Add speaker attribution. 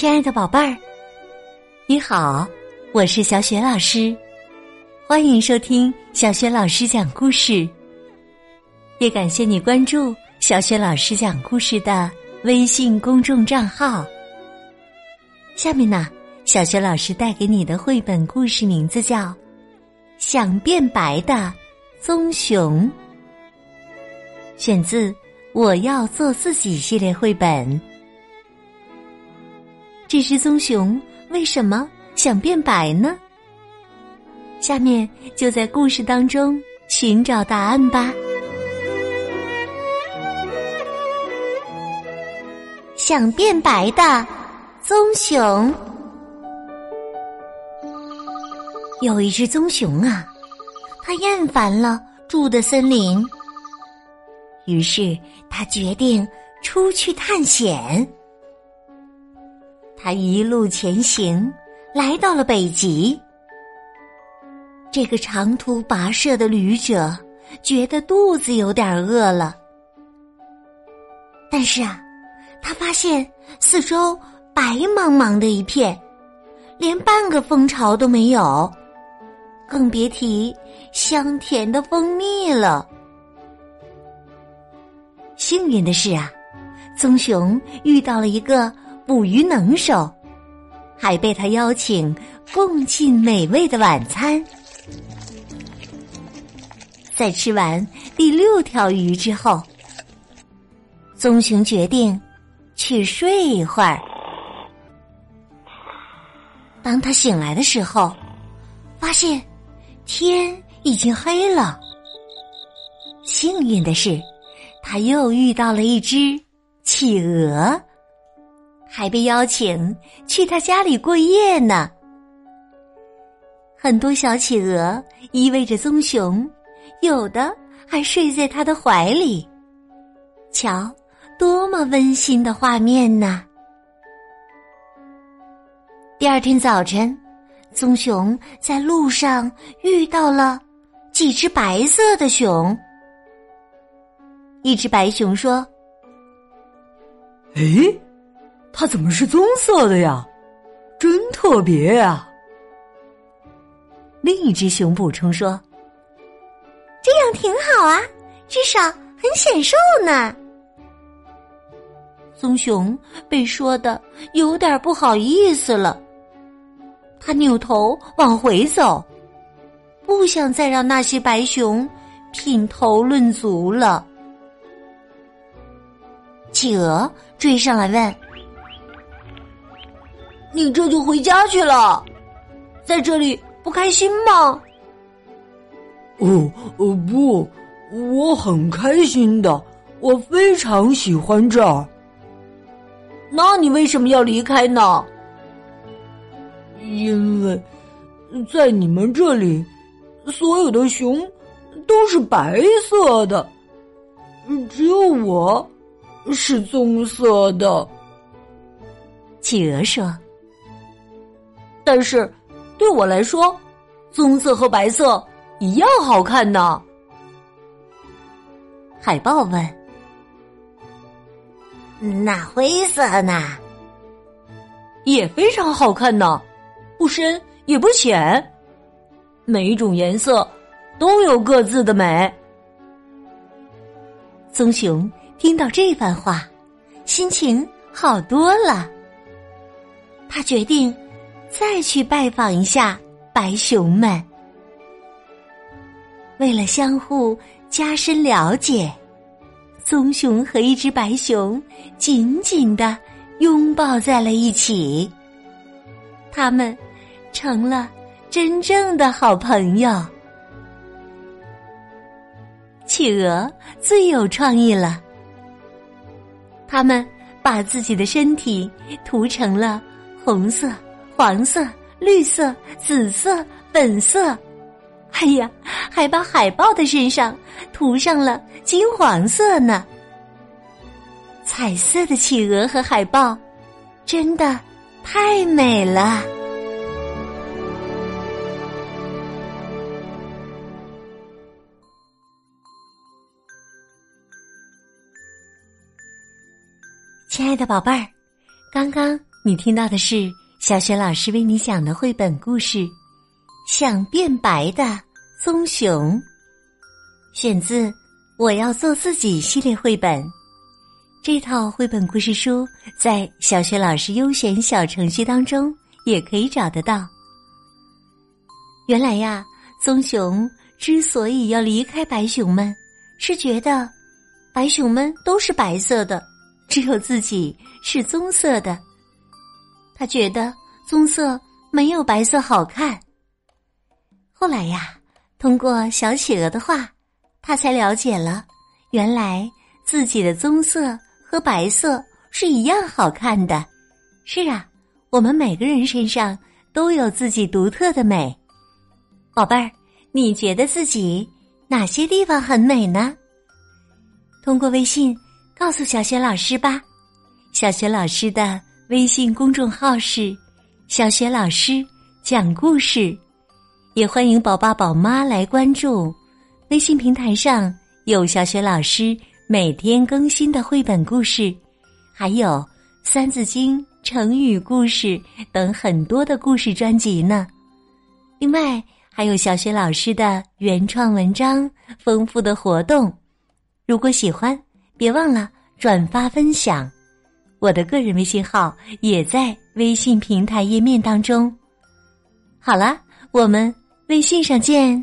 Speaker 1: 亲爱的宝贝儿，你好，我是小雪老师，欢迎收听小雪老师讲故事。也感谢你关注小雪老师讲故事的微信公众账号。下面呢，小雪老师带给你的绘本故事名字叫《想变白的棕熊》，选自《我要做自己》系列绘本。这只棕熊为什么想变白呢？下面就在故事当中寻找答案吧。想变白的棕熊，有一只棕熊啊，它厌烦了住的森林，于是它决定出去探险。他一路前行，来到了北极。这个长途跋涉的旅者觉得肚子有点饿了，但是啊，他发现四周白茫茫的一片，连半个蜂巢都没有，更别提香甜的蜂蜜了。幸运的是啊，棕熊遇到了一个。捕鱼能手，还被他邀请共进美味的晚餐。在吃完第六条鱼之后，棕熊决定去睡一会儿。当他醒来的时候，发现天已经黑了。幸运的是，他又遇到了一只企鹅。还被邀请去他家里过夜呢。很多小企鹅依偎着棕熊，有的还睡在他的怀里。瞧，多么温馨的画面呢！第二天早晨，棕熊在路上遇到了几只白色的熊。一只白熊说：“
Speaker 2: 哎。”它怎么是棕色的呀？真特别呀！
Speaker 1: 另一只熊补充说：“这样挺好啊，至少很显瘦呢。”棕熊被说的有点不好意思了，他扭头往回走，不想再让那些白熊品头论足了。企鹅追上来问。你这就回家去了，在这里不开心吗？
Speaker 2: 哦哦不，我很开心的，我非常喜欢这儿。
Speaker 1: 那你为什么要离开呢？
Speaker 2: 因为，在你们这里，所有的熊都是白色的，只有我是棕色的。
Speaker 1: 企鹅说。但是，对我来说，棕色和白色一样好看呢。海豹问：“那灰色呢？也非常好看呢，不深也不浅，每一种颜色都有各自的美。”棕熊听到这番话，心情好多了。他决定。再去拜访一下白熊们。为了相互加深了解，棕熊和一只白熊紧紧的拥抱在了一起。他们成了真正的好朋友。企鹅最有创意了，他们把自己的身体涂成了红色。黄色、绿色、紫色、粉色，哎呀，还把海豹的身上涂上了金黄色呢。彩色的企鹅和海豹，真的太美了。亲爱的宝贝儿，刚刚。你听到的是小雪老师为你讲的绘本故事《想变白的棕熊》，选自《我要做自己》系列绘本。这套绘本故事书在小学老师优选小程序当中也可以找得到。原来呀，棕熊之所以要离开白熊们，是觉得白熊们都是白色的，只有自己是棕色的。他觉得棕色没有白色好看。后来呀，通过小企鹅的话，他才了解了，原来自己的棕色和白色是一样好看的。是啊，我们每个人身上都有自己独特的美。宝贝儿，你觉得自己哪些地方很美呢？通过微信告诉小雪老师吧。小雪老师的。微信公众号是“小雪老师讲故事”，也欢迎宝爸宝妈来关注。微信平台上有小雪老师每天更新的绘本故事，还有《三字经》成语故事等很多的故事专辑呢。另外，还有小雪老师的原创文章、丰富的活动。如果喜欢，别忘了转发分享。我的个人微信号也在微信平台页面当中。好了，我们微信上见。